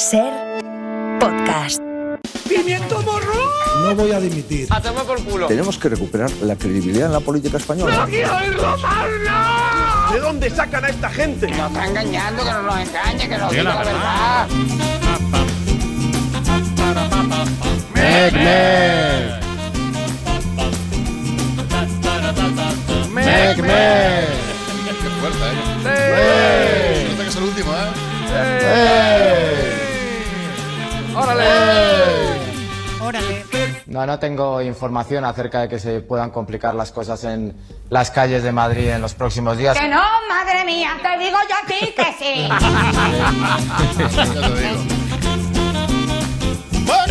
Ser podcast. ¡Pimiento morro! No voy a dimitir. A tomar por culo. Tenemos que recuperar la credibilidad en la política española. ¡No quiero oírlo más, no! ¿De dónde sacan a esta gente? Nos está engañando, que no nos engañe, que nos diga la verdad. Mec, mec. Mec, mec. Qué fuerte, ¿eh? ¡Eh! Se nota que es el último, ¿eh? ¡Eh! ¡Órale! No, no tengo información acerca de que se puedan complicar las cosas en las calles de Madrid en los próximos días. Que no, madre mía, te digo yo a ti que sí.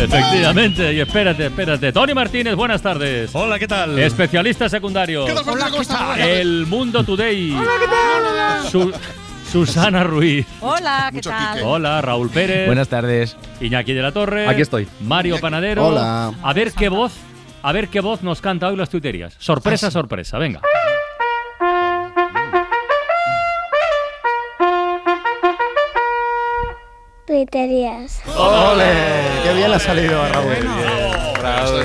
Efectivamente, y espérate, espérate. Tony Martínez, buenas tardes. Hola, ¿qué tal? Especialista secundario. ¿Qué tal. El Mundo Today. Su- Susana Ruiz. Hola, ¿qué Mucho tal? Quique. Hola, Raúl Pérez. Buenas tardes. Iñaki de la Torre. Aquí estoy. Mario Panadero. Hola. A ver qué voz, a ver qué voz nos canta hoy las tuiterías. Sorpresa, sorpresa, venga. Tuiterías. ¡Ole! ¡Qué bien le ha salido a Raúl!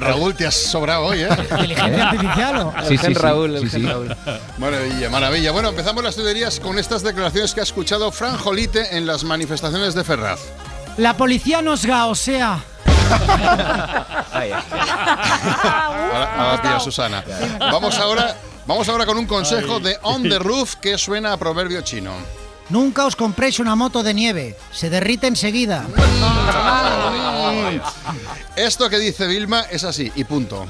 Raúl, te has sobrado hoy, ¿eh? ¿Inteligencia artificial o? Sí, sí, Raúl, sí, sí. Maravilla, maravilla. Bueno, empezamos las tuberías con estas declaraciones que ha escuchado Fran Jolite en las manifestaciones de Ferraz. La policía nos gaosea. Ahora, ahora pilla Susana. Vamos ahora, vamos ahora con un consejo de On the Roof que suena a proverbio chino. Nunca os compréis una moto de nieve. Se derrite enseguida. Esto que dice Vilma es así y punto.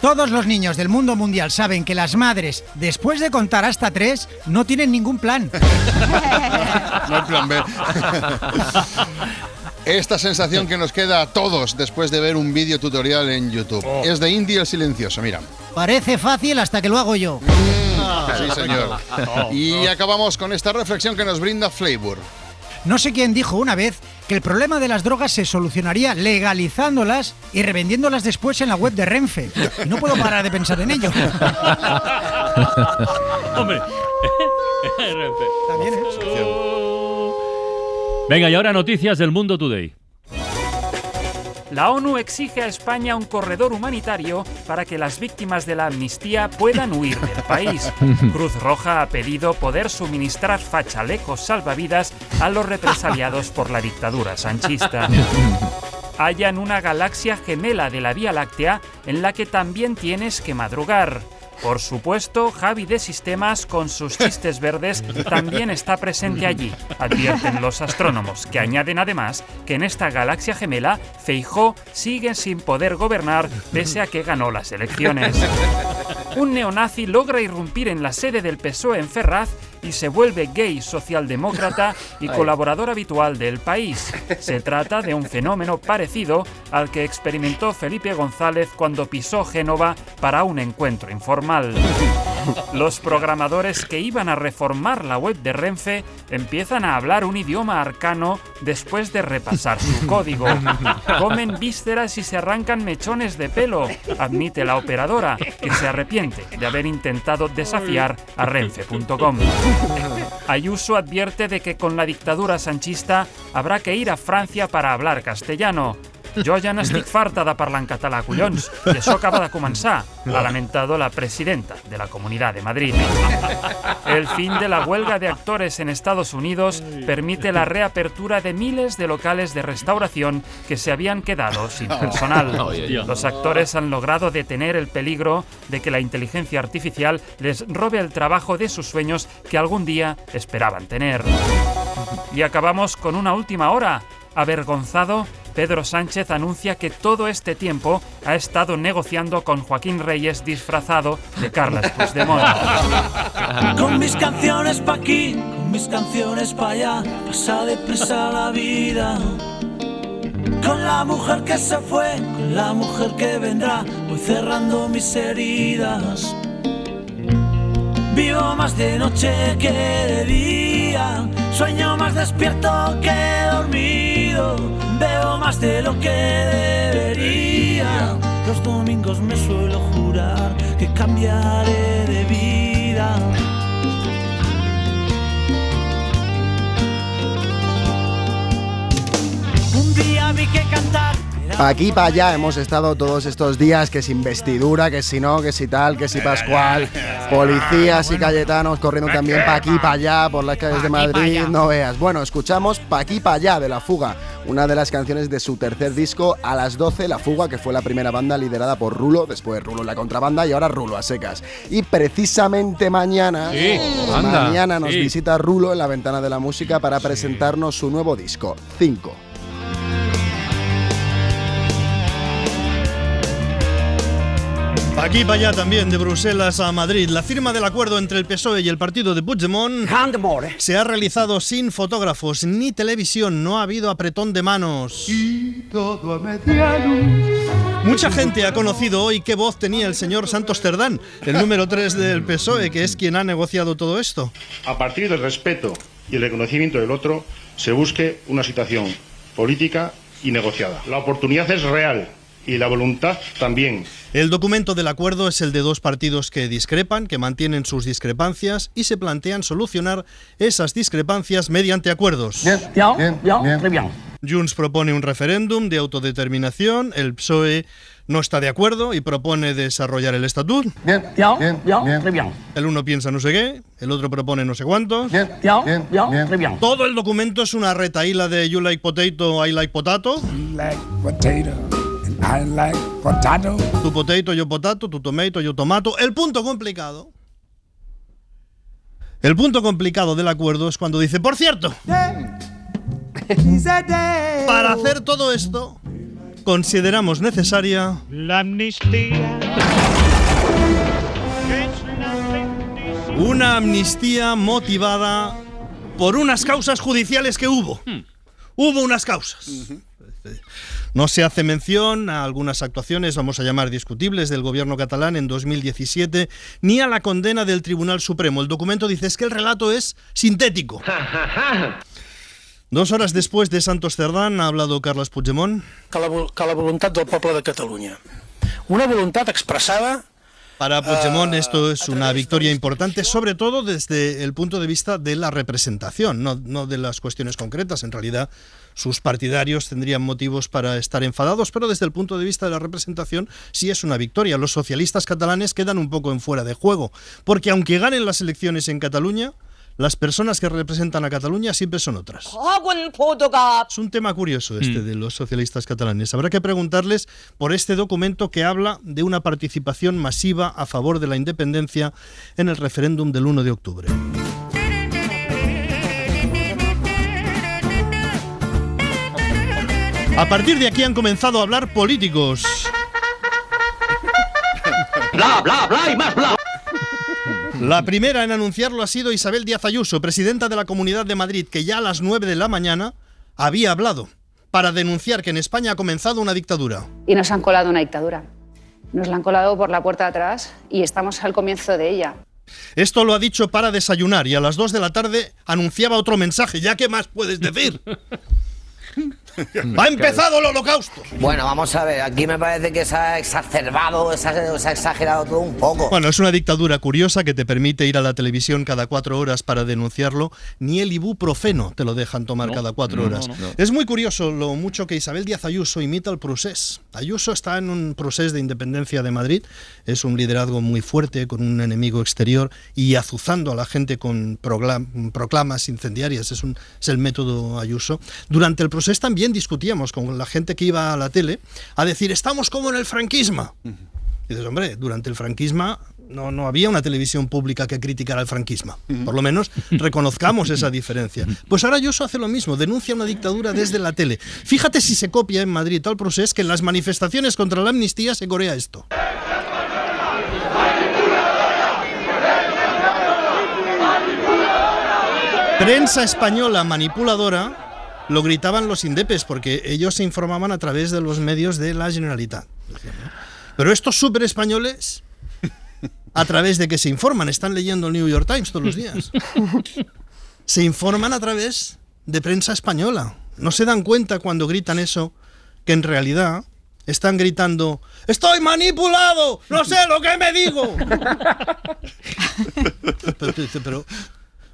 Todos los niños del mundo mundial saben que las madres, después de contar hasta tres, no tienen ningún plan. No hay plan B. Esta sensación que nos queda a todos después de ver un vídeo tutorial en YouTube. Es de Indy el Silencioso, mira. Parece fácil hasta que lo hago yo. Sí, señor. Y acabamos con esta reflexión que nos brinda Flavor. No sé quién dijo una vez que el problema de las drogas se solucionaría legalizándolas y revendiéndolas después en la web de Renfe. Y no puedo parar de pensar en ello. Hombre. También, ¿eh? Venga, y ahora noticias del Mundo Today. La ONU exige a España un corredor humanitario para que las víctimas de la amnistía puedan huir del país. Cruz Roja ha pedido poder suministrar fachalecos salvavidas a los represaliados por la dictadura sanchista. Hallan una galaxia gemela de la Vía Láctea en la que también tienes que madrugar. Por supuesto, Javi de Sistemas, con sus chistes verdes, también está presente allí, advierten los astrónomos, que añaden además que en esta galaxia gemela, Feijó sigue sin poder gobernar pese a que ganó las elecciones. Un neonazi logra irrumpir en la sede del PSOE en Ferraz y se vuelve gay socialdemócrata y colaborador habitual del país. Se trata de un fenómeno parecido al que experimentó Felipe González cuando pisó Génova para un encuentro informal. Los programadores que iban a reformar la web de Renfe empiezan a hablar un idioma arcano después de repasar su código. Comen vísceras y se arrancan mechones de pelo, admite la operadora, que se arrepiente de haber intentado desafiar a renfe.com. Ayuso advierte de que con la dictadura sanchista habrá que ir a Francia para hablar castellano. Jo ja n'estic farta de parlar en català, collons, i això acaba de començar, ha lamentado la presidenta de la Comunidad de Madrid. El fin de la huelga de actores en Estados Unidos permite la reapertura de miles de locales de restauración que se habían quedado sin personal. Los actores han logrado detener el peligro de que la inteligencia artificial les robe el trabajo de sus sueños que algún día esperaban tener. Y acabamos con una última hora. Avergonzado, Pedro Sánchez anuncia que todo este tiempo ha estado negociando con Joaquín Reyes disfrazado de Carles Puigdemont. Con mis canciones pa' aquí, con mis canciones pa' allá, pasa deprisa la vida. Con la mujer que se fue, con la mujer que vendrá, voy cerrando mis heridas. Vivo más de noche que de día, sueño más despierto que veo más de lo que debería. Los domingos me suelo jurar que cambiaré de vida. Un día vi que cantar Aquí, para allá hemos estado todos estos días, que si investidura, que si no, que si tal, que si Pascual, policías y cayetanos corriendo también pa' aquí, para allá, por las calles de Madrid, no veas. Bueno, escuchamos Pa' aquí, para allá de La Fuga, una de las canciones de su tercer disco, A las 12, La Fuga, que fue la primera banda liderada por Rulo, después Rulo en la contrabanda y ahora Rulo a secas. Y precisamente mañana, Sí, anda. mañana nos Sí. visita Rulo en la ventana de la música para presentarnos su nuevo disco, 5. Aquí para allá también, de Bruselas a Madrid. La firma del acuerdo entre el PSOE y el partido de Puigdemont se ha realizado sin fotógrafos ni televisión. No ha habido apretón de manos. Mucha gente ha conocido hoy qué voz tenía el señor Santos Cerdán, el número 3 del PSOE, que es quien ha negociado todo esto. A partir del respeto y el reconocimiento del otro, se busque una situación política y negociada. La oportunidad es real y la voluntad también. El documento del acuerdo es el de dos partidos que discrepan, que mantienen sus discrepancias y se plantean solucionar esas discrepancias mediante acuerdos. Junts propone un referéndum de autodeterminación, el PSOE no está de acuerdo y propone desarrollar el estatut. El uno piensa no sé qué, el otro propone no sé cuántos. Todo el documento es una retaíla de You like potato, I like potato. I like potato. Tu potato, yo potato, tu tomato, yo tomato. El punto complicado. El punto complicado del acuerdo es cuando dice, por cierto, para hacer todo esto, consideramos necesaria la amnistía. una amnistía motivada por unas causas judiciales que hubo. Hubo unas causas. No se hace mención a algunas actuaciones, vamos a llamar discutibles, del gobierno catalán en 2017, ni a la condena del Tribunal Supremo. El documento dice es que el relato es sintético. Dos horas después de Santos Cerdán ha hablado Carles Puigdemont. que la, vol- que la voluntat del poble de Catalunya. Una voluntat expressada Para Puigdemont esto es una victoria importante, sobre todo desde el punto de vista de la representación, no, no de las cuestiones concretas. En realidad, sus partidarios tendrían motivos para estar enfadados, pero desde el punto de vista de la representación sí es una victoria. Los socialistas catalanes quedan un poco en fuera de juego, porque aunque ganen las elecciones en Cataluña, las personas que representan a Cataluña siempre son otras. Es un tema curioso este de los socialistas catalanes. Habrá que preguntarles por este documento que habla de una participación masiva a favor de la independencia en el referéndum del 1 de octubre. A partir de aquí han comenzado a hablar políticos. Bla, bla, bla y más bla. La primera en anunciarlo ha sido Isabel Díaz Ayuso, presidenta de la Comunidad de Madrid, que ya a las 9 de la mañana había hablado para denunciar que en España ha comenzado una dictadura. y nos han colado una dictadura. Nos la han colado por la puerta de atrás y estamos al comienzo de ella. Esto lo ha dicho para desayunar y a las 2 de la tarde anunciaba otro mensaje. ¿Ya qué más puedes decir? ¡Ha empezado el holocausto! Bueno, vamos a ver, aquí me parece que se ha exacerbado, se ha, se ha exagerado todo un poco. Bueno, es una dictadura curiosa que te permite ir a la televisión cada cuatro horas para denunciarlo. Ni el ibuprofeno te lo dejan tomar cada cuatro no, horas. no, no. Es muy curioso lo mucho que Isabel Díaz Ayuso imita al procés. Ayuso está en un proceso de independencia de Madrid. Es un liderazgo muy fuerte con un enemigo exterior y azuzando a la gente con proclam- proclamas incendiarias. Es, un, es el método Ayuso. Durante el proceso también discutíamos con la gente que iba a la tele a decir, estamos como en el franquismo. Y dices, hombre, durante el franquismo no, no había una televisión pública que criticara el franquismo. Por lo menos reconozcamos esa diferencia. Pues ahora Ayuso hace lo mismo, denuncia una dictadura desde la tele. Fíjate si se copia en Madrid tal proceso que en las manifestaciones contra la amnistía se corea esto. Prensa española manipuladora lo gritaban los indepes porque ellos se informaban a través de los medios de la Generalitat. Pero estos super españoles, a través de que se informan, están leyendo el New York Times todos los días, se informan a través de prensa española. No se dan cuenta cuando gritan eso, que en realidad están gritando, ¡Estoy manipulado! ¡No sé lo que me digo! pero, pero- pero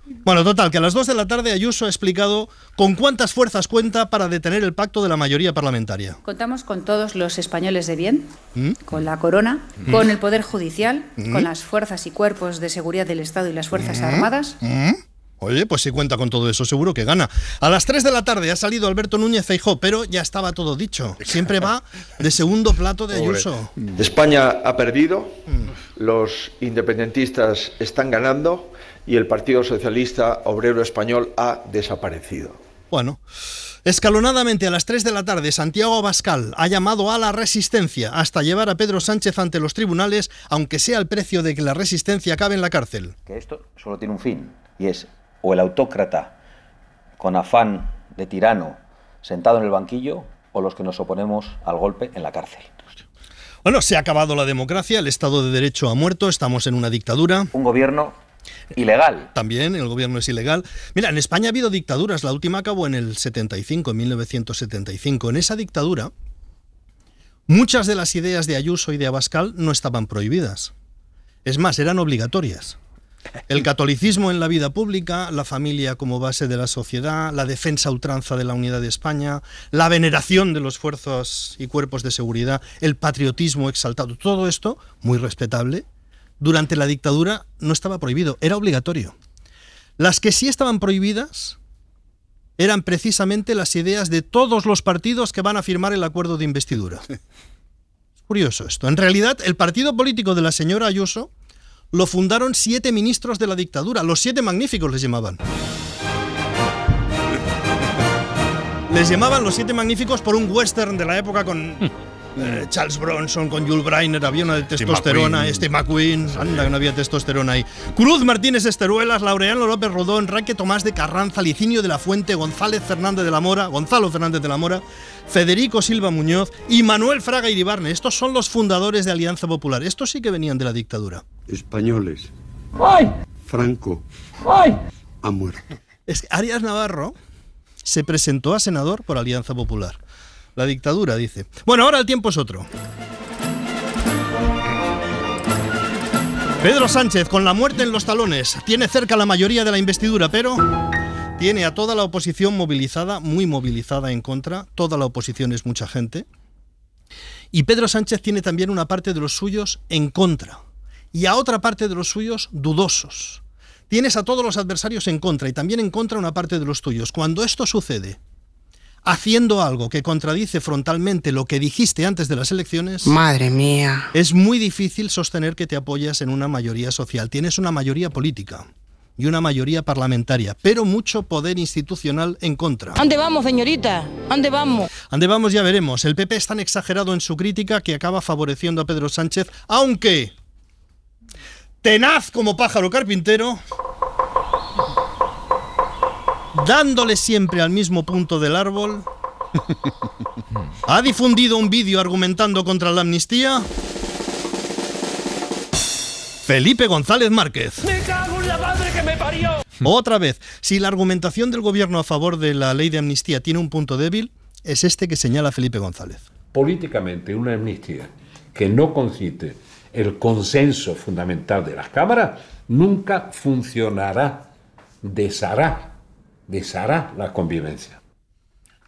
Bueno, total, que a las 2 de la tarde Ayuso ha explicado con cuántas fuerzas cuenta para detener el pacto de la mayoría parlamentaria. Contamos con todos los españoles de bien, ¿Mm? con la corona, Mm. con el Poder Judicial, Mm. con las fuerzas y cuerpos de seguridad del Estado y las Fuerzas Mm. Armadas. ¿Mm? Oye, pues si cuenta con todo eso, seguro que gana. A las 3 de la tarde ha salido Alberto Núñez Feijó, pero ya estaba todo dicho. Siempre va de segundo plato de Pobre. Ayuso. España ha perdido, los independentistas están ganando y el Partido Socialista Obrero Español ha desaparecido. Bueno, escalonadamente a las 3 de la tarde, Santiago Abascal ha llamado a la resistencia hasta llevar a Pedro Sánchez ante los tribunales, aunque sea al precio de que la resistencia acabe en la cárcel. que esto solo tiene un fin, y es o el autócrata con afán de tirano sentado en el banquillo, o los que nos oponemos al golpe en la cárcel. Bueno, se ha acabado la democracia, el Estado de Derecho ha muerto, estamos en una dictadura. Un gobierno ilegal. También el gobierno es ilegal. Mira, en España ha habido dictaduras, la última acabó en el 75, en 1975. En esa dictadura, muchas de las ideas de Ayuso y de Abascal no estaban prohibidas. Es más, eran obligatorias. El catolicismo en la vida pública, la familia como base de la sociedad, la defensa ultranza de la unidad de España, la veneración de los fuerzas y cuerpos de seguridad, el patriotismo exaltado, todo esto, muy respetable, durante la dictadura no estaba prohibido, era obligatorio. Las que sí estaban prohibidas eran precisamente las ideas de todos los partidos que van a firmar el acuerdo de investidura. Es curioso esto. En realidad, el partido político de la señora Ayuso lo fundaron siete ministros de la dictadura. Los siete magníficos les llamaban. Les llamaban los siete magníficos por un western de la época con eh, Charles Bronson, con Jules Breiner, había una de testosterona, McQueen. este McQueen, anda que no había testosterona ahí. Cruz Martínez Esteruelas, Laureano López Rodón, Raque Tomás de Carranza, Licinio de la Fuente, González Fernández de la Mora, Gonzalo Fernández de la Mora, Federico Silva Muñoz y Manuel Fraga Iribarne. Estos son los fundadores de Alianza Popular. Estos sí que venían de la dictadura. Españoles. Franco ha muerto. Es que Arias Navarro se presentó a senador por Alianza Popular. La dictadura, dice. Bueno, ahora el tiempo es otro. Pedro Sánchez, con la muerte en los talones, tiene cerca la mayoría de la investidura, pero tiene a toda la oposición movilizada, muy movilizada en contra. Toda la oposición es mucha gente. Y Pedro Sánchez tiene también una parte de los suyos en contra. Y a otra parte de los suyos dudosos. Tienes a todos los adversarios en contra y también en contra una parte de los tuyos. Cuando esto sucede, haciendo algo que contradice frontalmente lo que dijiste antes de las elecciones, Madre mía. es muy difícil sostener que te apoyas en una mayoría social. Tienes una mayoría política y una mayoría parlamentaria, pero mucho poder institucional en contra. ¿Dónde vamos, señorita? ¿Dónde vamos? Ande vamos, ya veremos. El PP es tan exagerado en su crítica que acaba favoreciendo a Pedro Sánchez, aunque tenaz como pájaro carpintero, dándole siempre al mismo punto del árbol, ha difundido un vídeo argumentando contra la amnistía. Felipe González Márquez. ¡Me cago en la madre que me parió! Otra vez, si la argumentación del gobierno a favor de la ley de amnistía tiene un punto débil, es este que señala Felipe González. políticamente una amnistía que no concite el consenso fundamental de las cámaras, nunca funcionará, deshará, deshará la convivencia.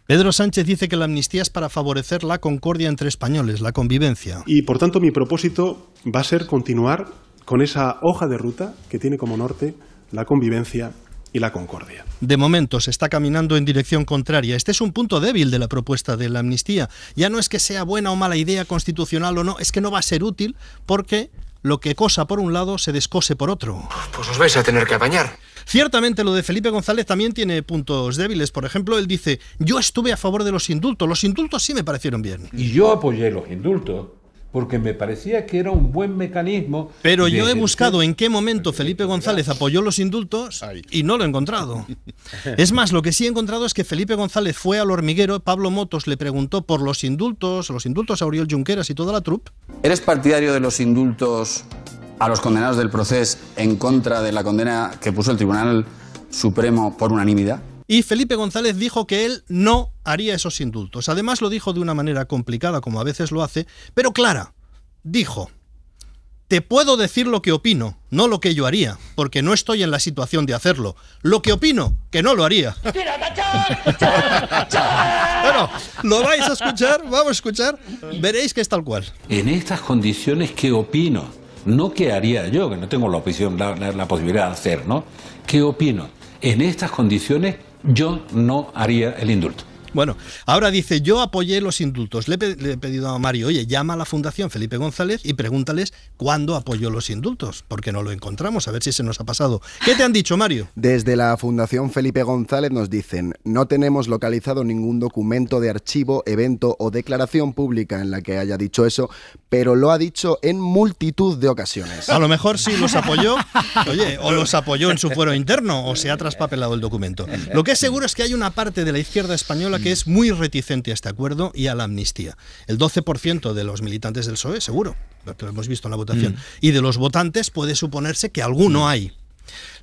Pedro Sánchez dice que la amnistía es para favorecer la concordia entre españoles, la convivencia. Y por tanto mi propósito va a ser continuar con esa hoja de ruta que tiene como norte la convivencia y la concordia. De momento se está caminando en dirección contraria. Este es un punto débil de la propuesta de la amnistía. Ya no es que sea buena o mala idea constitucional o no, es que no va a ser útil porque lo que cosa por un lado se descose por otro. Pues os vais a tener que apañar. Ciertamente lo de Felipe González también tiene puntos débiles. Por ejemplo, él dice, yo estuve a favor de los indultos. Los indultos sí me parecieron bien. Y yo apoyé los indultos porque me parecía que era un buen mecanismo. Pero yo he buscado en qué momento Felipe González apoyó los indultos y no lo he encontrado. Es más, lo que sí he encontrado es que Felipe González fue al hormiguero, Pablo Motos le preguntó por los indultos, los indultos a Oriol Junqueras y toda la troupe. ¿Eres partidario de los indultos a los condenados del proceso en contra de la condena que puso el Tribunal Supremo por unanimidad? Y Felipe González dijo que él no haría esos indultos. Además lo dijo de una manera complicada, como a veces lo hace, pero clara. Dijo, Te puedo decir lo que opino, no lo que yo haría, porque no estoy en la situación de hacerlo. Lo que opino, que no lo haría. bueno, lo vais a escuchar, vamos a escuchar, veréis que es tal cual. En estas condiciones, ¿qué opino? No qué haría yo, que no tengo la, opción, la, la- la posibilidad de hacer, ¿no? ¿Qué opino? En estas condiciones, yo no haría el indulto. Bueno, ahora dice, yo apoyé los indultos. Le he, pe- le he pedido a Mario, oye, llama a la Fundación Felipe González y pregúntales cuándo apoyó los indultos, porque no lo encontramos, a ver si se nos ha pasado. ¿Qué te han dicho, Mario? Desde la Fundación Felipe González nos dicen, no tenemos localizado ningún documento de archivo, evento o declaración pública en la que haya dicho eso, pero lo ha dicho en multitud de ocasiones. A lo mejor sí los apoyó, oye, o los apoyó en su fuero interno, o se ha traspapelado el documento. Lo que es seguro es que hay una parte de la izquierda española que es muy reticente a este acuerdo y a la amnistía. El 12% de los militantes del PSOE, seguro, lo que hemos visto en la votación, Mm. y de los votantes puede suponerse que alguno hay.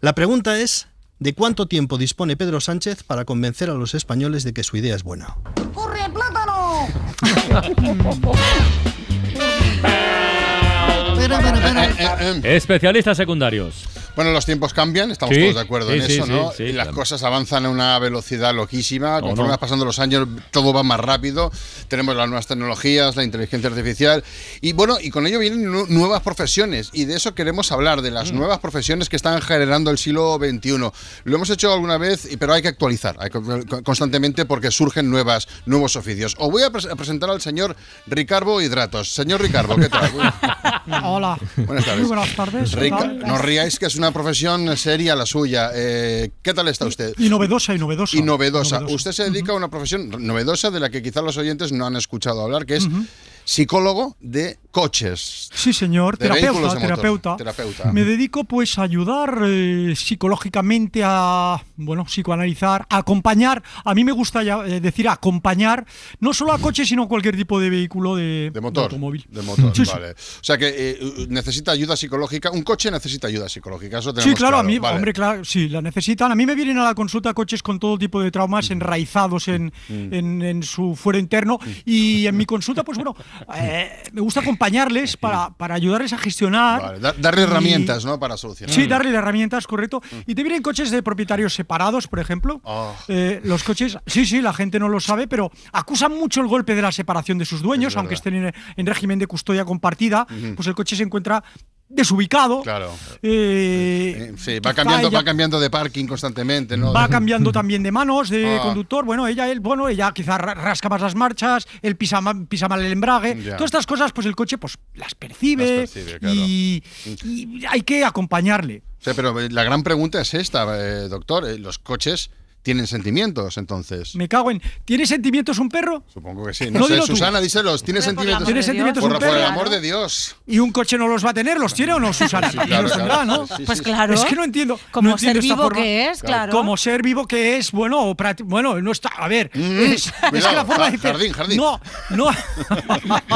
La pregunta es, ¿de cuánto tiempo dispone Pedro Sánchez para convencer a los españoles de que su idea es buena? ¡Corre, plátano! Especialistas secundarios. Bueno, los tiempos cambian, estamos Sí, todos de acuerdo sí, en sí, eso, sí, ¿no? sí, y las claro. cosas avanzan a una velocidad loquísima. Conforme no. van pasando los años, todo va más rápido. Tenemos las nuevas tecnologías, la inteligencia artificial. Y bueno, y con ello vienen nu- nuevas profesiones. Y de eso queremos hablar, de Mm. las nuevas profesiones que están generando el siglo XXI. Lo hemos hecho alguna vez, pero hay que actualizar hay que- constantemente porque surgen nuevas, nuevos oficios. Os voy a, pres- a presentar al señor Ricardo Hidratos. Señor Ricardo, ¿qué tal? Hola. Buenas tardes. Muy buenas tardes. ¿qué Rica- no ríais que es una profesión seria la suya. Eh, ¿Qué tal está usted? Y novedosa, y novedosa. Y novedosa. Novedosa. Usted se dedica a una profesión novedosa de la que quizás los oyentes no han escuchado hablar, que es. Psicólogo de coches. Sí, señor, terapeuta, terapeuta. Terapeuta. Me dedico pues a ayudar eh, psicológicamente a, bueno, psicoanalizar, a acompañar. A mí me gusta ya, eh, decir acompañar, no solo a coches, sino a cualquier tipo de vehículo de, De motor. automóvil. De motor, Sí, sí. vale. O sea que eh, necesita ayuda psicológica. Un coche necesita ayuda psicológica. Eso Sí, tenemos claro, a mí, vale. hombre, claro, sí, la necesitan. A mí me vienen a la consulta coches con todo tipo de traumas enraizados en, Mm. en, en su fuero interno. Y en mi consulta, pues bueno, eh, me gusta acompañarles para, para ayudarles a gestionar. Vale, da- darle y- herramientas, ¿no? Para solucionar. Sí, darle herramientas, correcto. Y te vienen coches de propietarios separados, por ejemplo. Oh. Eh, los coches, sí, sí, la gente no lo sabe, pero acusan mucho el golpe de la separación de sus dueños, Es aunque estén en, en régimen de custodia compartida, pues el coche se encuentra desubicado. Claro. eh, Sí, va cambiando, ella- va cambiando de parking constantemente, ¿no? Va cambiando también de manos de Ah. conductor. Bueno, ella, él, bueno, ella quizá ra- rasca más las marchas, él pisa, pisa mal el embrague. Ya. Todas estas cosas, pues el coche pues las percibe, Las percibe, claro. y, y hay que acompañarle. Sea, pero eh, la gran pregunta es esta, eh, doctor. eh, ¿Los coches tienen sentimientos, entonces? Me cago en. ¿Tiene sentimientos un perro? Supongo que sí. No, No, sé, dilo tú. Susana, díselos. ¿Tiene sentimientos? ¿Tiene sentimientos por, un por el perro? amor de Dios. ¿Y un coche no los va a tener? ¿Los tiene o no, Susana? Sí, claro, los tendrá. ¿no? Sí, sí, Pues claro. Es que no entiendo. Como no entiendo ser vivo forma. que es, claro. Como ser vivo que es, bueno, o prati- bueno, no está. A ver, es, es que la forma de jardín, jardín. No, no.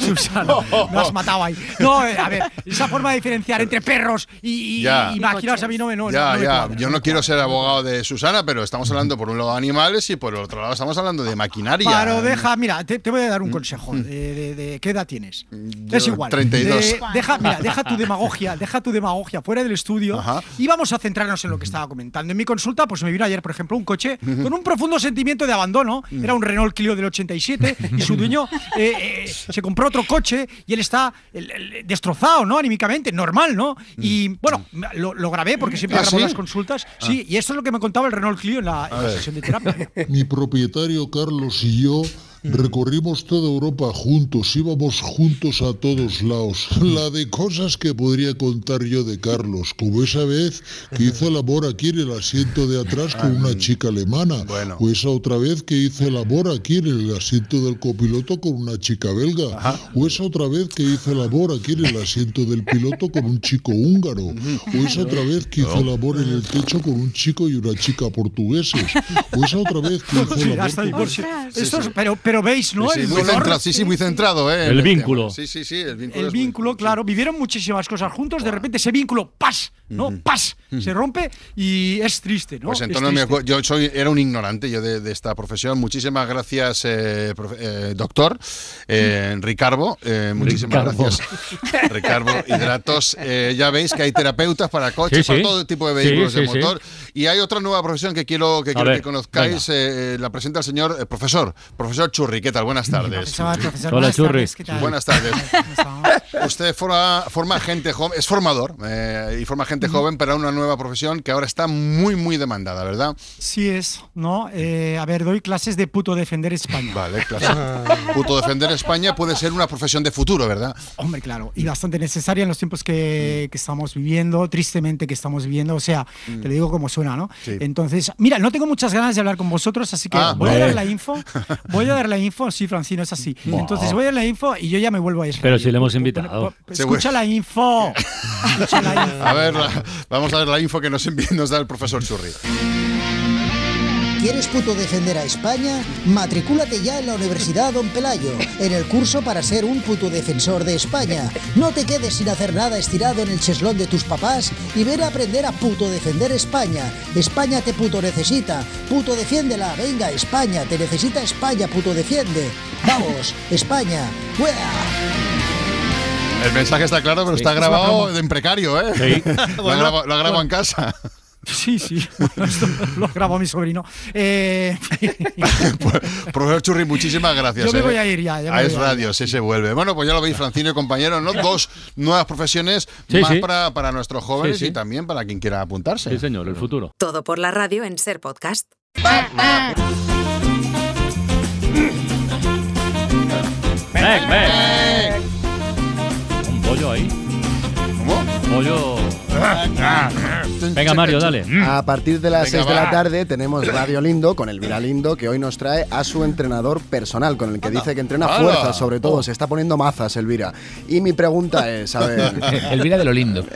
Susana, me has matado ahí. No, eh, a ver, esa forma de diferenciar entre perros y, y- Ya. y máquinas a mí no me. No, ya, no me ya. cuadra. Yo no quiero ser abogado de Susana, pero estamos hablando por un lado de animales y por el otro lado estamos hablando de maquinaria. Pero deja, mira, te, te voy a dar un consejo. De, de- de- ¿Qué edad tienes? es igual. 32. De- deja, mira, deja tu demagogia, deja tu demagogia fuera del estudio y vamos a centrarnos en lo que estaba comentando. En mi consulta, pues me vino ayer, por ejemplo, un coche con un profundo sentimiento de abandono. Era un Renault Clio del 87 y su dueño eh, eh, se compró otro coche y él está el- el- destrozado, ¿no? Anímicamente, normal, ¿no? Y bueno, lo, lo grabé porque siempre ¿Ah, grabo sí? las consultas. Sí, y esto es lo que me contaba el Renault Clio en la, en la sesión de terapia. Mi propietario Carlos y yo recorrimos toda Europa juntos, íbamos juntos a todos lados. La de cosas que podría contar yo de Carlos, como esa vez que hizo el amor aquí en el asiento de atrás con una chica alemana, o esa otra vez que hizo el amor aquí en el asiento del copiloto con una chica belga, o esa otra vez que hizo el amor aquí en el asiento del piloto con un chico húngaro, o esa otra vez que hizo el amor en el techo con un chico y una chica portugueses, o esa otra vez que hizo el amor con- divorcio. Esto es- pero, pero pero veis, ¿no? Sí, sí, El muy dolor. centrado, sí, sí, muy centrado, ¿eh? El vínculo. tema. Sí, sí, sí, el vínculo. El es muy- vínculo, claro, vivieron muchísimas cosas juntos, de repente ese vínculo, ¡pas! ¿no? ¡pas! Se rompe y es triste, ¿no? Pues Es entonces me yo soy, era un ignorante yo de, de esta profesión. Muchísimas gracias, eh, profe- eh, doctor eh, Ricardo. eh, muchísimas Ricardo. gracias, Ricardo Hidratos. Eh, ya veis que hay terapeutas para coches, Sí, para sí. todo tipo de Sí, vehículos de sí, sí. motor. Y hay otra nueva profesión que quiero que, quiero ver, que conozcáis. eh, la presenta el señor eh, profesor, profesor Churri. ¿Qué tal? Buenas tardes. Profesor, profesor, Hola, buenas Churri. tardes. Buenas tardes. Usted forma, forma gente joven, es formador eh, y forma gente joven para una nueva profesión que ahora está muy, muy demandada, ¿verdad? Sí es, ¿no? Eh, a ver, doy clases de puto defender España. Vale, clase. Puto defender España puede ser una profesión de futuro, ¿verdad? Hombre, claro, y bastante necesaria en los tiempos que, que estamos viviendo, tristemente que estamos viviendo, o sea, te lo digo como suena, ¿no? Sí. Entonces, mira, no tengo muchas ganas de hablar con vosotros, así que Ah, voy a vale. dar la info, voy a dar la info, sí, Francino, es así. Entonces voy a la info y yo ya me vuelvo a Israel. Pero si le hemos invitado. Escucha la info. Escucha la info. A ver, la- vamos a ver la info que nos, envía- nos da el profesor Churri. ¿Quieres puto defender a España? Matricúlate ya en la Universidad Don Pelayo, en el curso para ser un puto defensor de España. No te quedes sin hacer nada estirado en el cheslón de tus papás y ven a aprender a puto defender España. España te puto necesita. Puto defiéndela. Venga, España. Te necesita España, puto defiende. Vamos, España. ¡Wea! El mensaje está claro, pero está grabado en precario, ¿eh? Sí. lo ha grabado, lo ha grabado en casa. Sí, sí, esto lo grabó mi sobrino. Eh, Profesor Churri, muchísimas gracias. Yo me ¿eh? voy a ir ya, ya a Es. Radio, sí se vuelve. Bueno, pues ya lo veis, Francino y compañeros, ¿no? Dos nuevas profesiones Sí, más sí. Para, para nuestros jóvenes Sí, sí. y también para quien quiera apuntarse. Sí, señor, el futuro. Todo por la radio en Ser Podcast. Ven, ven. Un pollo ahí. Pollo. Venga, Mario, dale. A partir de las Venga, 6 de la tarde tenemos Radio Lindo con Elvira Lindo que hoy nos trae a su entrenador personal con el que dice que entrena fuerza, sobre todo se está poniendo mazas Elvira. Y mi pregunta es, a ver, Elvira de lo lindo.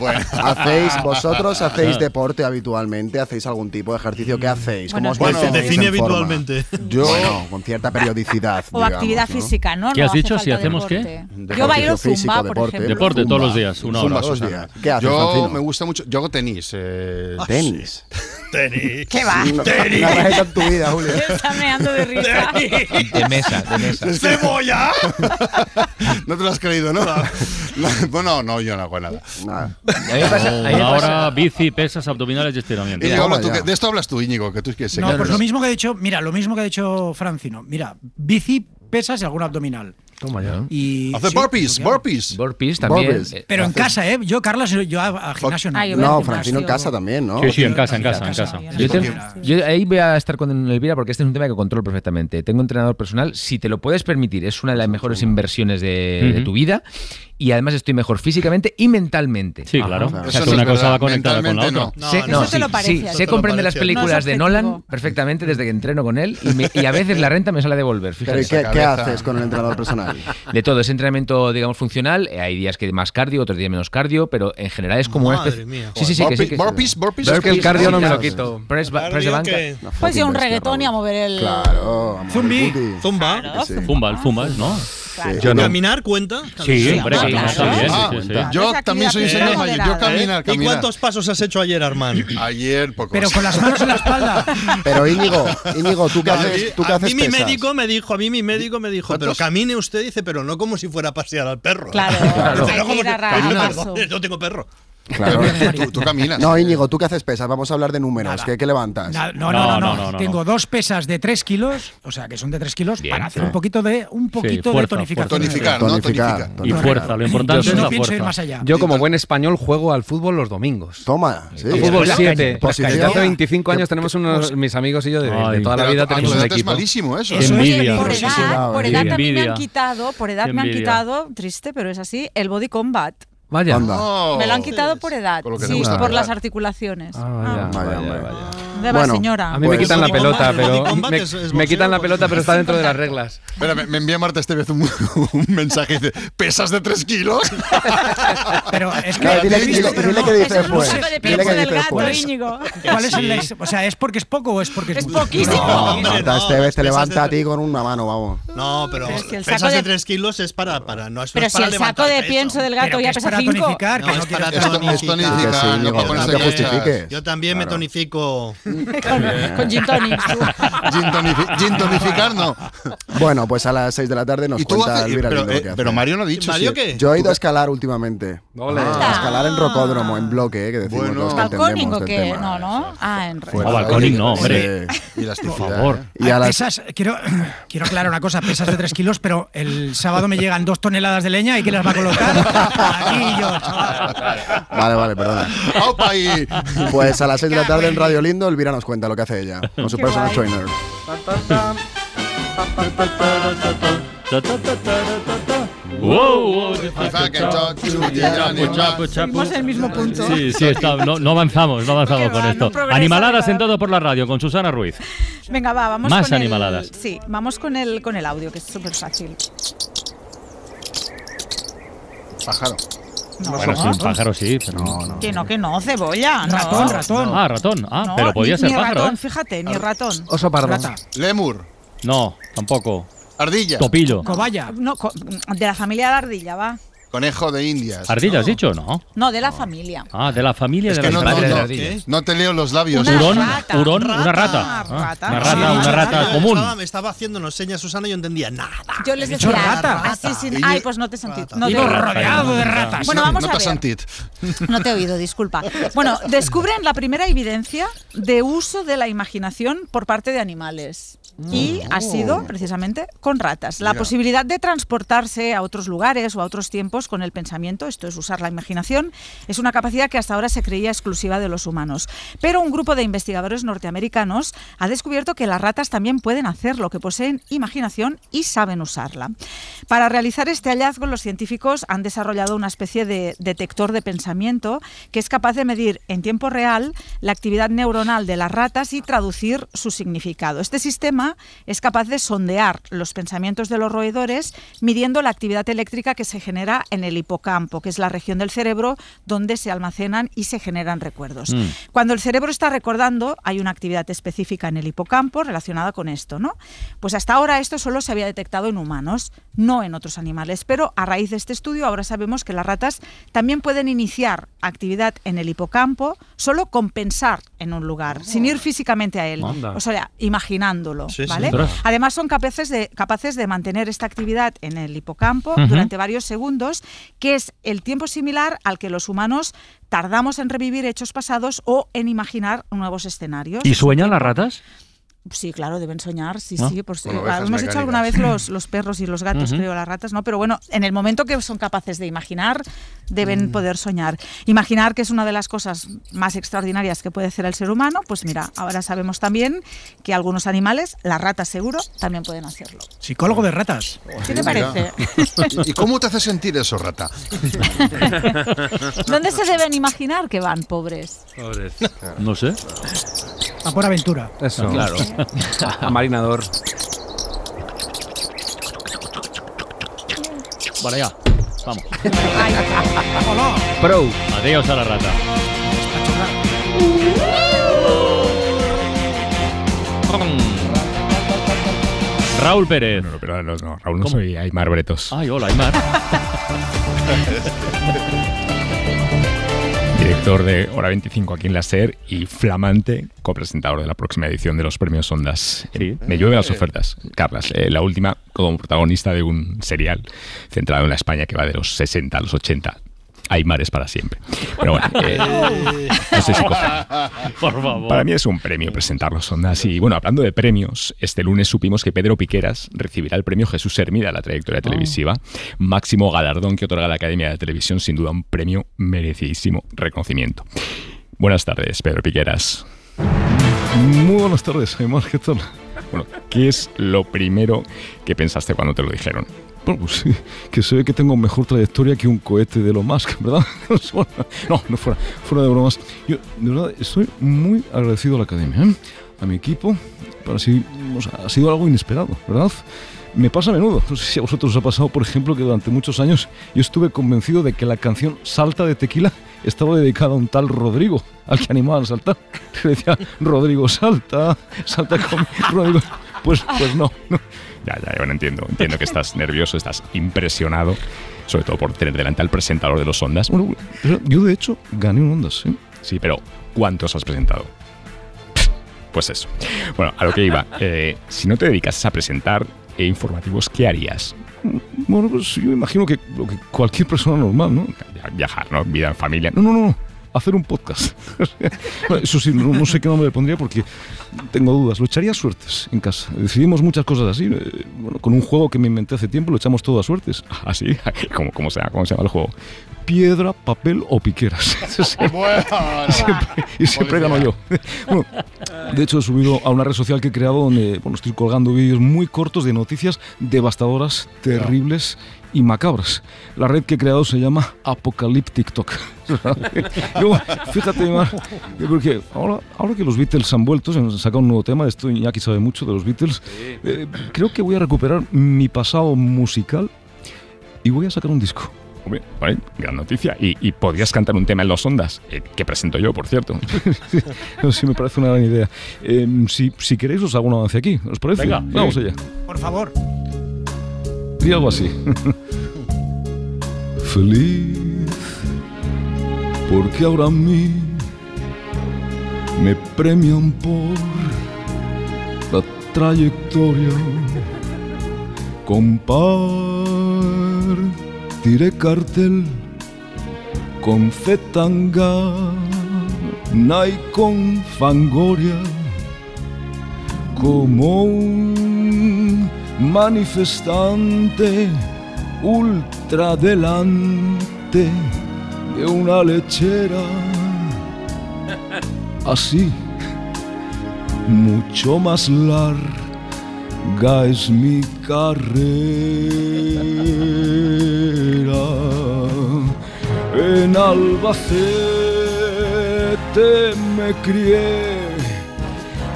Bueno. ¿hacéis vosotros hacéis Ah. deporte habitualmente? ¿Hacéis algún tipo de ejercicio? ¿Qué hacéis? ¿Cómo os Bueno, mantenéis define en forma? habitualmente. Yo, bueno, con cierta periodicidad. O digamos, actividad ¿no? física, ¿no? ¿Qué has dicho? Si hacemos qué? deporte. Yo bailo físico, zumba, por deporte. ejemplo. Deporte todos Zumba. días, una Zumba, hora. Susana. ¿Qué haces, Yo Francino? me gusta mucho. Yo hago tenis. eh, Tenis. Tenis. ¿Qué va? No, no hagas en tu vida, Julio. Está meando de risa. De mesa, de mesa. ¡Cebolla! no te lo has creído, ¿no? No, bueno, no, yo no hago nada. Nada. A mí me pasa- a mí me Una pasa- hora, bici, pesas, abdominales y que- de esto hablas tú, Íñigo, que tú es que sé. no, pues lo mismo que ha dicho, mira, lo mismo que ha dicho Francino. Mira, bici, pesas y algún abdominal. Toma ya. Y, Hace sí, burpees, burpees. Burpees también. Burpees. Eh, Pero en casa, ¿eh? Yo, Carlos, yo a, a gimnasio no. Ah, yo No, Francino en casa también, ¿no? Sí, sí, en casa, en casa, en casa. Yo, ahí voy a estar con Elvira porque este es un tema que controlo perfectamente. Tengo entrenador personal, si te lo puedes permitir, es una de las mejores inversiones de, tu vida y además estoy mejor físicamente y mentalmente. Sí, claro. claro. O sea, que una cosa va conectada con la otra. no. sé, No, eso te lo parece, sí, sé comprender las películas de. Nolan perfectamente desde que entreno con él y, me- y a veces la renta me sale a devolver. Pero ¿y Fíjate. qué, haces con el entrenador personal? De todo, es entrenamiento, digamos, funcional. eh, Hay días que más cardio, otros días menos cardio, pero en general es como una Madre especie. mía. Sí, sí, sí. que sí, que. Burpees, burpees, Es que el cardio no me lo Burpees. quito. Press, ba- press de banca. que- Una Pues yo un reggaetón y a mover el. Claro. Zumbi. Zumba. Sí. Fumbal, fumbal, ¿no? Claro. Yo no. ¿Caminar cuenta? Sí, hombre, claro. caminar también. Ah, sí, sí, sí. Yo también soy señor física mayor. Yo moderada. caminar, ¿Y caminar. cuántos pasos has hecho ayer, Armand? Ayer, pocos. Pero con las manos en la espalda. Pero Íñigo, Íñigo, ¿tú qué A mí, haces, tú qué a haces mí mi pesas? médico me dijo, a mí mi médico me dijo, pero ¿Cuántos? camine usted, dice, pero no como si fuera a pasear al perro. Claro, Dice, hay "No como si- a a no tengo perro. Claro. tú, tú caminas. No, Íñigo, ¿tú qué haces pesas? Vamos a hablar de números. ¿Qué, qué levantas? Na- No, no, No, no, no, no, no, no, Tengo dos pesas de 3 kilos, o sea, que son de 3 kilos, Bien, para hacer sí. un poquito de un poquito de fuerza, tonificación. Tonificar, ¿no? Tonificar. Tonificar. Y fuerza, lo importante Y es no la pienso ir fuerza. más allá. Yo, como buen español, juego al fútbol los domingos. Toma, sí. Al fútbol Pues, 7. Posición. Desde hace 25 años ¿Qué- tenemos unos, mis amigos y yo de, toda la vida tenemos un edad es equipo. malísimo eso. Es. Por edad, por edad también me han quitado, por edad me han quitado, triste, pero es así, el body combat. Vaya. Anda. Oh. Me lo han quitado por edad, sí, por las articulaciones. Ah, vaya, Ah. Vaya. Vaya. ¿Dónde va, señora? A mí me Pues- quitan la pelota, pero me, es- es quitan la body pelota, pero está dentro de las reglas. Espera, me, me envía Marta Estevez un, un mensaje y dice, ¿pesas de 3 kilos? Pero es que. Claro, dile- he visto, dile- pero dile no, dice es después. Dile saco de qué pienso dice del gato, después. Íñigo. ¿Cuál es el ex- O sea, ¿es porque es poco o es porque es, mucho? poquísimo. No, hombre, Marta no, Estevez te levanta a ti con una mano, vamos. No, pero, es que pesas saco de de- 3 kilos es para, para no es, Pero es si el saco de pienso del gato ya que es pesa para 5. tonificar, No, que es no para tonificar. Que. Yo también me tonifico. Con gin tonics. tú. Gin, tonifi- gin tonificar, no. Bueno, pues a las 6 de la tarde nos ¿Y tú cuenta haces- Elvira pero, Lindo lo eh, que hace. pero Mario no ha dicho ¿Mario si- qué? Yo he ido a escalar últimamente. Ole. A escalar en rocódromo, en bloque, eh, que decimos Bueno. los que ¿Balconing entendemos o del qué? tema. No, no. Ah, en Fuera. No, balconing no, hombre. Sí. Y elasticidad, Por favor. ¿eh? Y a las Pesas, quiero, quiero aclarar una cosa, pesas de 3 kilos, pero el sábado me llegan dos toneladas de leña y ¿quién las va a colocar? Aquí yo, chaval. Vale, vale, perdona. ¡Aupa ahí! Pues a las 6 de la tarde en Radio Lindo, Elvira nos cuenta lo que hace ella con su personal guay. trainer. Seguimos en el mismo punto. Sí, sí, está, no, no avanzamos, no avanzamos con va, esto. no Animaladas en todo por la radio con Susana Ruiz. Venga, va, vamos Más con el- animaladas. sí, vamos con el, con el audio, que es súper fácil. Pájaro. No, Bueno, no, sí, un pájaro sí, pero no. Que no, que no, cebolla. no. Ratón, ratón. Ah, ratón. Ah, No, pero podía ser ni pájaro, ratón, ¿eh? fíjate, ni ratón. Oso pardo. Rata. Lemur. No, tampoco. Ardilla. Topillo. Cobaya. No, co- de la familia de la ardilla, va. Conejo de Indias. ¿Ardilla has dicho? No. No, de la familia. Ah, de la familia Es de que las no, no, ardillas. no, ardilla. no te leo los labios. Una Hurón, rata. hurón, una rata. Una Ah, rata. Una rata, una una rata. Yo común. Estaba, me estaba haciendo unos señas Susana y yo entendía nada. Yo les decía rata. así sin. Y- Ay, pues no te sentí. No te rodeado de ratas. Bueno, vamos no a ver. sentit. No te he oído, disculpa. Bueno, descubren la primera evidencia de uso de la imaginación por parte de animales. Y ha sido precisamente con ratas. La Mira. posibilidad de transportarse a otros lugares o a otros tiempos con el pensamiento, esto es usar la imaginación, es una capacidad que hasta ahora se creía exclusiva de los humanos. Pero un grupo de investigadores norteamericanos ha descubierto que las ratas también pueden hacerlo, que poseen imaginación y saben usarla. Para realizar este hallazgo, los científicos han desarrollado una especie de detector de pensamiento que es capaz de medir en tiempo real la actividad neuronal de las ratas y traducir su significado. Este sistema es capaz de sondear los pensamientos de los roedores midiendo la actividad eléctrica que se genera en el hipocampo, que es la región del cerebro donde se almacenan y se generan recuerdos. Mm. Cuando el cerebro está recordando, hay una actividad específica en el hipocampo relacionada con esto, ¿no? Pues hasta ahora esto solo se había detectado en humanos, no en otros animales, pero a raíz de este estudio ahora sabemos que las ratas también pueden iniciar actividad en el hipocampo solo con pensar en un lugar, sin ir físicamente a él, o sea, imaginándolo, Sí, sí. ¿vale? Ostras. Además son capaces de, capaces de mantener esta actividad en el hipocampo durante varios segundos, que es el tiempo similar al que los humanos tardamos en revivir hechos pasados o en imaginar nuevos escenarios. ¿Y sueñan las ratas? Sí, claro, deben soñar, sí, ¿No? sí. Por, Bueno, eh, hemos hecho alguna vez los, los perros y los gatos, creo, las ratas, ¿no? Pero bueno, en el momento que son capaces de imaginar, Mm. deben poder soñar. Imaginar, que es una de las cosas más extraordinarias que puede hacer el ser humano, pues mira, ahora sabemos también que algunos animales, las ratas seguro, también pueden hacerlo. Psicólogo de ratas. ¿Qué te parece? ¿Y cómo te hace sentir eso, rata? ¿Dónde se deben imaginar que van, pobres? No sé. A por aventura. Eso. Claro. A marinador. Para allá. Vamos. Hola. Pro. Adiós a la rata. Raúl Pérez. No, pero no, no, Raúl, no ¿Cómo? soy Aymar Bretos. Ay, hola, Aymar. Director de Hora 25 aquí en la SER y flamante copresentador de la próxima edición de los premios Ondas. Sí. Me llueven las ofertas, Carlas. Eh, la última como protagonista de un serial centrado en la España que va de los 60 a los 80. Aymar es para siempre. Pero bueno, eh, no sé si coge. Por favor. Para mí es un premio presentar los Ondas. Y bueno, hablando de premios, este lunes supimos que Pedro Piqueras recibirá el premio Jesús Hermida a la trayectoria televisiva, máximo galardón que otorga la Academia de Televisión, sin duda un premio merecidísimo reconocimiento. Buenas tardes, Pedro Piqueras. Muy buenas tardes, Aymar, ¿qué tal? Bueno, ¿qué es lo primero que pensaste cuando te lo dijeron? Bueno, pues sí, que se ve que tengo mejor trayectoria que un cohete de Elon Musk, ¿verdad? no, no fuera, fuera de bromas. Yo, de verdad, estoy muy agradecido a la academia, ¿eh? a mi equipo, para si, o sea, ha sido algo inesperado, ¿verdad? Me pasa a menudo. No sé si a vosotros os ha pasado, por ejemplo, que durante muchos años yo estuve convencido de que la canción Salta de Tequila estaba dedicada a un tal Rodrigo, al que animaban a saltar. Le decía, Rodrigo, salta, salta con Rodrigo. Pues, pues no, no. Ya, ya, bueno, entiendo. Entiendo que estás nervioso, estás impresionado, sobre todo por tener delante al presentador de los Ondas. Bueno, yo de hecho gané un Ondas, ¿eh? Sí, pero ¿cuántos has presentado? Pues eso. Bueno, a lo que iba. Eh, si no te dedicas a presentar eh, informativos, ¿qué harías? Bueno, pues yo imagino que lo que cualquier persona normal, ¿no? Viajar, ¿no? Vida en familia. No, no, no. Hacer un podcast. Bueno, Eso sí, no, no sé qué nombre le pondría porque tengo dudas. Lo echaría a suertes en casa. Decidimos muchas cosas así. eh, Bueno, con un juego que me inventé hace tiempo lo echamos todo a suertes. ¿Ah, sí? ¿Cómo, cómo, se llama, ¿Cómo se llama el juego? Piedra, papel o piqueras. Siempre- y siempre gano yo. Bueno, de hecho, he subido a una red social que he creado donde bueno, estoy colgando vídeos muy cortos de noticias devastadoras, terribles y macabras. La red que he creado se llama Apocalyptic Talk. Yo, fíjate, Mar, porque ahora, ahora que los Beatles han vuelto, se han sacado un nuevo tema, esto Iñaki sabe mucho de los Beatles, eh, creo que voy a recuperar mi pasado musical y voy a sacar un disco. Hombre, vale, gran noticia. Y, y podrías cantar un tema en los Ondas, eh, que presento yo, por cierto. No, sí, me parece una gran idea. Eh, si, si queréis, os hago un avance aquí. ¿Os parece? Venga. Vamos allá. Por favor. Y algo así. Feliz, porque ahora a mí me premian por la trayectoria. Compartiré cartel con Zetangana y con Fangoria como un manifestante ultra delante de una lechera. Así, mucho más larga es mi carrera. En Albacete me crié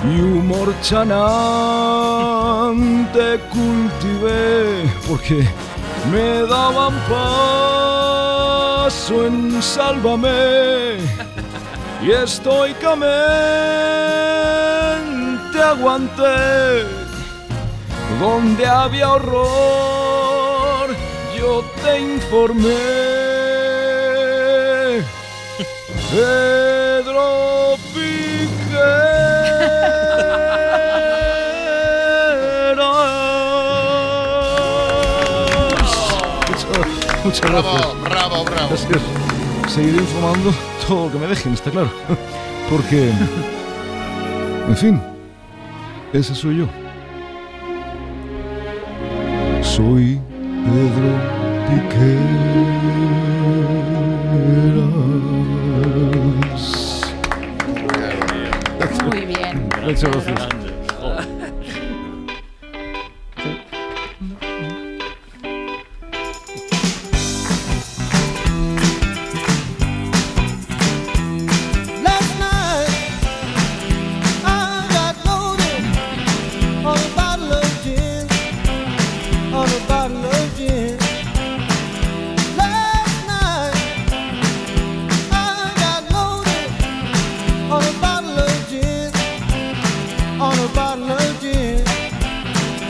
y humor chanante cultivé porque me daban paso en Sálvame. Y estoicamente aguanté donde había horror yo te informé Muchas Bravo, gracias. bravo, bravo. Gracias. Seguiré informando todo lo que me dejen, está claro. Porque, en fin, ese soy yo. Soy Pedro Piqueras.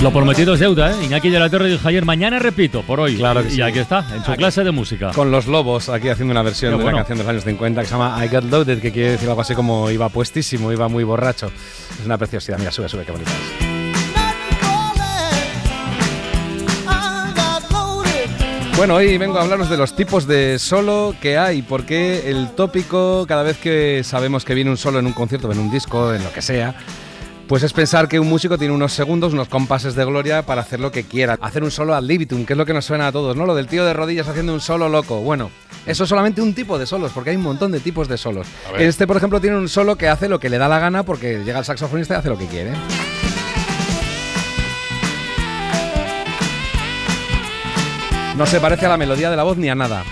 Lo prometido es deuda, ¿eh? Iñaki de la Torre dijo ayer, mañana repito, por hoy. Claro que y sí. aquí está, en su Aquí. clase de música. Con los lobos, aquí haciendo una versión de bueno. una canción de los años 50 que se llama I Got Loaded, que quiere decir algo así como iba puestísimo, iba muy borracho. Es una preciosidad. Mira, sube, sube, qué bonita es. Bueno, hoy vengo a hablaros de los tipos de solo que hay, porque el tópico, cada vez que sabemos que viene un solo en un concierto, en un disco, en lo que sea, pues es pensar que un músico tiene unos segundos, unos compases de gloria para hacer lo que quiera. Hacer un solo ad libitum, que es lo que nos suena a todos, ¿no? Lo del tío de rodillas haciendo un solo loco. Bueno, eso es solamente un tipo de solos, porque hay un montón de tipos de solos. Este, por ejemplo, tiene un solo que hace lo que le da la gana porque llega el saxofonista y hace lo que quiere. No se parece a la melodía de la voz ni a nada.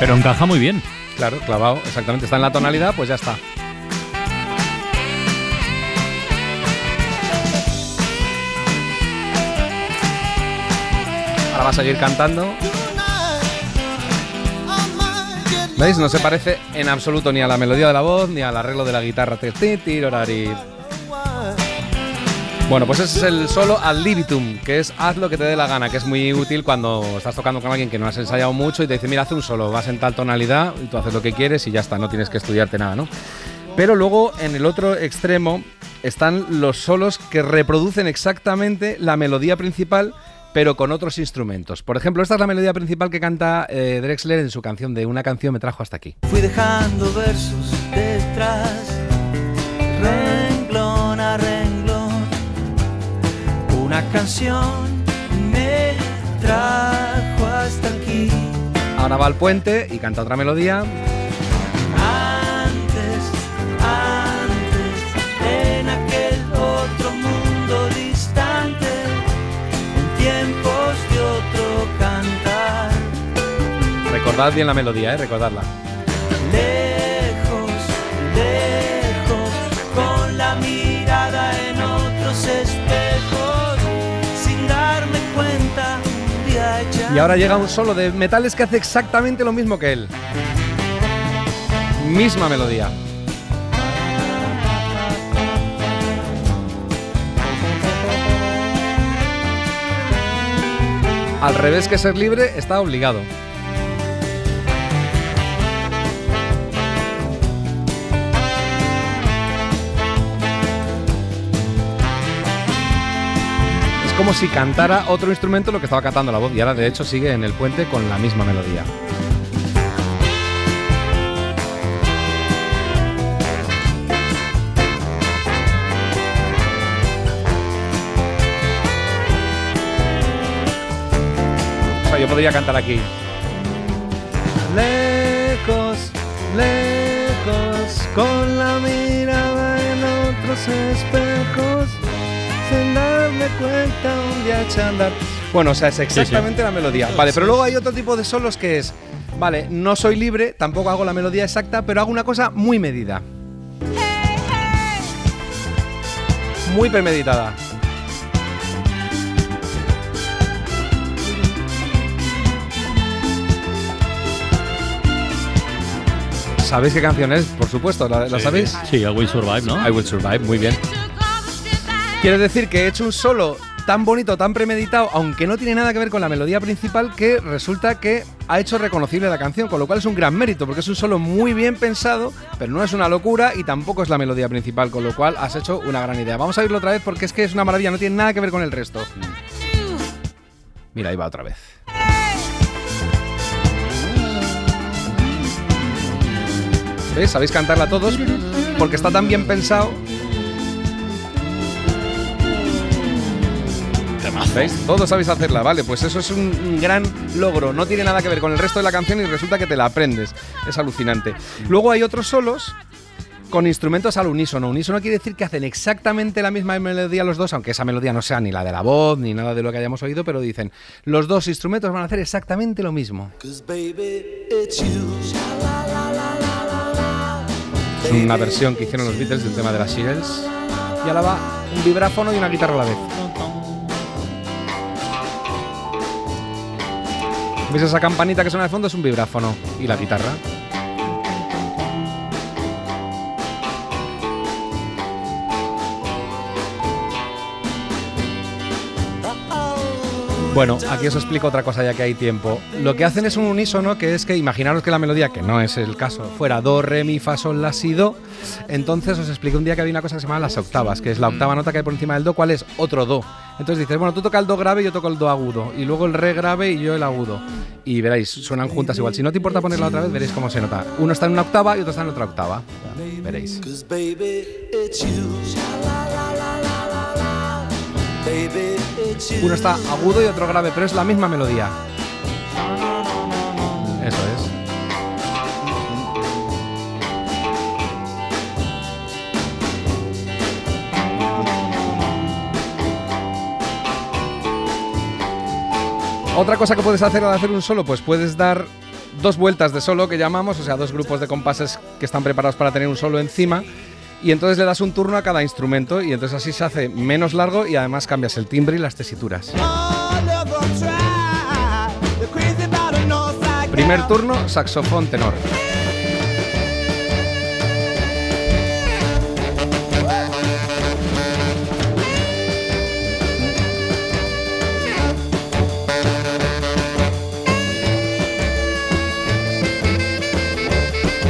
Pero encaja muy bien. Claro, clavado, exactamente. Está en la tonalidad, pues ya está. Ahora va a seguir cantando. ¿Veis? No se parece en absoluto ni a la melodía de la voz ni al arreglo de la guitarra. Bueno, pues ese es el solo ad libitum, que es haz lo que te dé la gana, que es muy útil cuando estás tocando con alguien que no has ensayado mucho y te dice, mira, haz un solo, vas en tal tonalidad y tú haces lo que quieres y ya está, no tienes que estudiarte nada, ¿no? Pero luego en el otro extremo están los solos que reproducen exactamente la melodía principal, pero con otros instrumentos. Por ejemplo, esta es la melodía principal que canta eh, Drexler en su canción de Una canción me trajo hasta aquí. Fui dejando versos detrás, Una canción me trajo hasta aquí. Ahora va al puente y canta otra melodía. Antes, antes, en aquel otro mundo distante, en tiempos de otro cantar. Recordad bien la melodía, ¿eh? Recordadla. Lejos, lejos, con la mirada en otros Y ahora llega un solo de metales que hace exactamente lo mismo que él. Misma melodía. Al revés que ser libre, está obligado. Como si cantara otro instrumento lo que estaba cantando la voz y ahora de hecho sigue en el puente con la misma melodía. O sea, yo podría cantar aquí. Lejos, lejos, con la mirada en otros espejos, darme cuenta un día. Bueno, o sea, es exactamente la melodía. Vale, pero luego hay otro tipo de solos que es, vale, no soy libre, tampoco hago la melodía exacta, pero hago una cosa muy medida. Muy premeditada. ¿Sabéis qué canción es? Por supuesto, ¿la, la Sí. sabéis? Sí, I Will Survive, ¿no? I Will Survive, muy bien. Quiere decir que he hecho un solo tan bonito, tan premeditado, aunque no tiene nada que ver con la melodía principal, que resulta que ha hecho reconocible la canción, con lo cual es un gran mérito, porque es un solo muy bien pensado, pero no es una locura y tampoco es la melodía principal, con lo cual has hecho una gran idea. Vamos a oírlo otra vez porque es que es una maravilla, no tiene nada que ver con el resto. Mira, ahí va otra vez. Sabéis cantarla todos porque está tan bien pensado. ¿Veis? Todos sabéis hacerla, vale, pues eso es un gran logro. No tiene nada que ver con el resto de la canción y resulta que te la aprendes. Es alucinante. Luego hay otros solos con instrumentos al unísono. Unísono quiere decir que hacen exactamente la misma melodía los dos, aunque esa melodía no sea ni la de la voz ni nada de lo que hayamos oído, pero dicen, los dos instrumentos van a hacer exactamente lo mismo. Es una versión que hicieron los Beatles del tema de las Eagles. Y ahora va un vibráfono y una guitarra a la vez. ¿Veis esa campanita que suena de fondo? Es un vibráfono. Y la guitarra. Bueno, aquí os explico otra cosa ya que hay tiempo. Lo que hacen es un unísono que es que imaginaros que la melodía, que no es el caso, fuera do, re, mi, fa, sol, la, si, do. Entonces os expliqué un día que había una cosa que se llama las octavas, que es la octava nota que hay por encima del do, ¿cuál es? Otro do. Entonces dices, bueno, tú tocas el do grave y yo toco el do agudo. Y luego el re grave y yo el agudo. Y veréis, suenan juntas igual. Si no te importa ponerla otra vez, veréis cómo se nota. Uno está en una octava y otro está en otra octava. Veréis. Uno está agudo y otro grave, pero es la misma melodía. Eso es. Otra cosa que puedes hacer al hacer un solo, pues puedes dar dos vueltas de solo que llamamos, o sea, dos grupos de compases que están preparados para tener un solo encima y entonces le das un turno a cada instrumento y entonces así se hace menos largo y además cambias el timbre y las tesituras. Primer turno, saxofón tenor.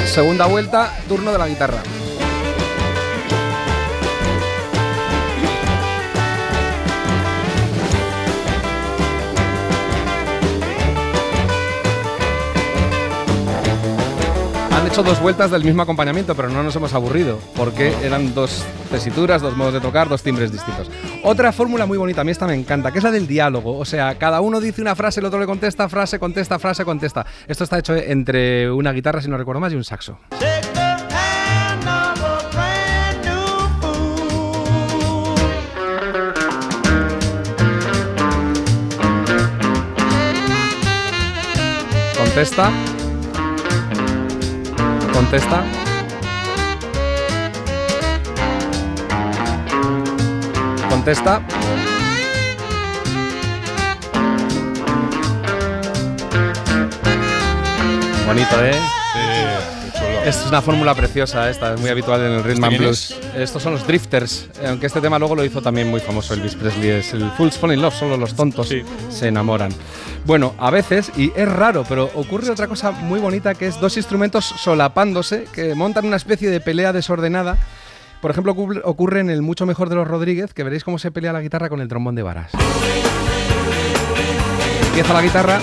Segunda vuelta, turno de la guitarra. Dos vueltas del mismo acompañamiento, pero no nos hemos aburrido, porque eran dos tesituras, dos modos de tocar, dos timbres distintos. Otra fórmula muy bonita, a mí esta me encanta, que es la del diálogo. O sea, cada uno dice una frase, el otro le contesta, frase, contesta, frase, contesta. Esto está hecho entre una guitarra, si no recuerdo más, y un saxo. Contesta. Contesta. Contesta. Bonito, ¿eh? Esta es una fórmula preciosa, esta es muy habitual en el rhythm and blues. Estos son los Drifters, aunque este tema luego lo hizo también muy famoso Elvis Presley, es el Fools Fall in Love, solo los tontos se enamoran. Bueno, a veces, y es raro, pero ocurre otra cosa muy bonita que es dos instrumentos solapándose que montan una especie de pelea desordenada. Por ejemplo, ocurre en el Mucho Mejor de los Rodríguez, que veréis cómo se pelea la guitarra con el trombón de varas. Empieza la guitarra,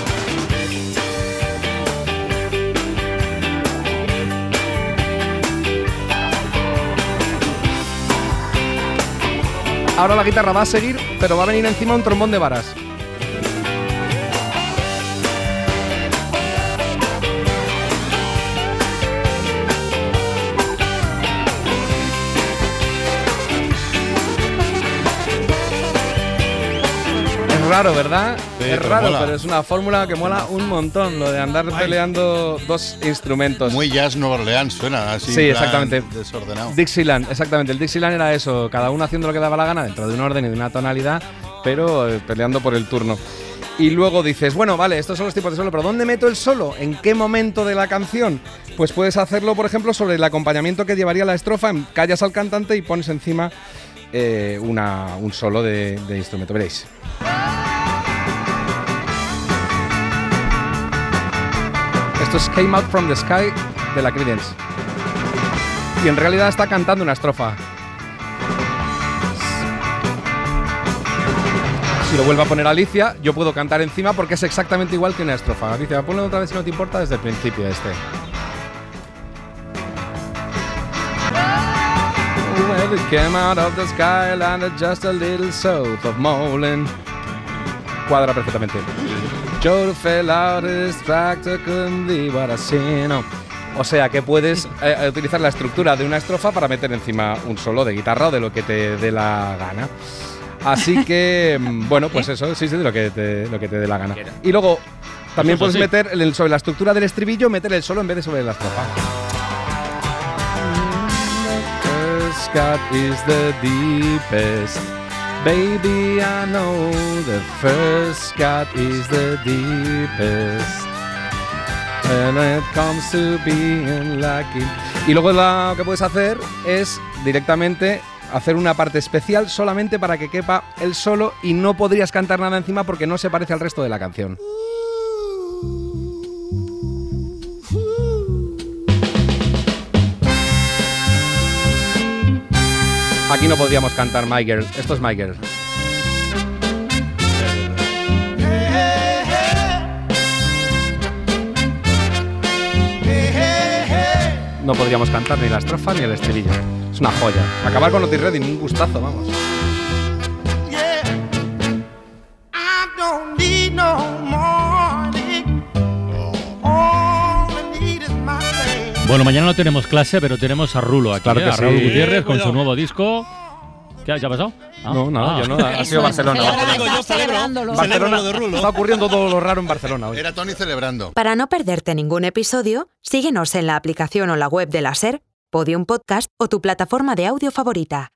Ahora la guitarra va a seguir, pero va a venir encima un trombón de varas. Raro, ¿verdad? Sí, es raro, mola. pero es una fórmula que mola un montón, lo de andar peleando dos instrumentos. Muy jazz Nueva Orleans suena así. Sí, exactamente. Desordenado. Dixieland, exactamente. El Dixieland era eso, cada uno haciendo lo que daba la gana dentro de un orden y de una tonalidad, pero eh, peleando por el turno. Y luego dices, bueno, vale, estos son los tipos de solo, pero ¿dónde meto el solo? ¿En qué momento de la canción? Pues puedes hacerlo, por ejemplo, sobre el acompañamiento que llevaría la estrofa, callas al cantante y pones encima eh, una- un solo de, de instrumento. Veréis. Es Came Out from the Sky de la Creedence. Y en realidad está cantando una estrofa. Si lo vuelvo a poner Alicia, yo puedo cantar encima porque es exactamente igual que una estrofa. Alicia, ponlo otra vez si no te importa desde el principio este. Came out of the sky, landed just a little south of. Cuadra perfectamente. Joe fell out his tractor, couldn't be what I seen. No. O sea que puedes eh, eh, utilizar la estructura de una estrofa para meter encima un solo de guitarra o de lo que te dé la gana. Así que, mm, bueno, pues eso, sí, sí, de lo que te, lo que te dé la gana. Y luego también puedes meter el- sobre la estructura del estribillo, meter el solo en vez de sobre la estrofa. Is the deepest. Baby, I know the first cut is the deepest. And it comes to being lucky. Y luego lo que puedes hacer es directamente hacer una parte especial solamente para que quepa el solo y no podrías cantar nada encima porque no se parece al resto de la canción. Aquí no podríamos cantar My Girl. Esto es My Girl. No podríamos cantar ni la estrofa ni el estribillo. Es una joya. Acabar con Otis Redding, un gustazo, vamos. Bueno, mañana no tenemos clase, pero tenemos a Rulo aquí, Claro ¿eh? que a Raúl sí. Gutiérrez con Cuidado. su nuevo disco. ¿Qué ha, pasado? Ah. No, nada, Ah. yo no. Ha sido Barcelona. Celebro de Rulo. Está ocurriendo todo lo raro en Barcelona hoy. Era Tony celebrando. Para no perderte ningún episodio, síguenos en la aplicación o la web de la SER, Podium Podcast o tu plataforma de audio favorita.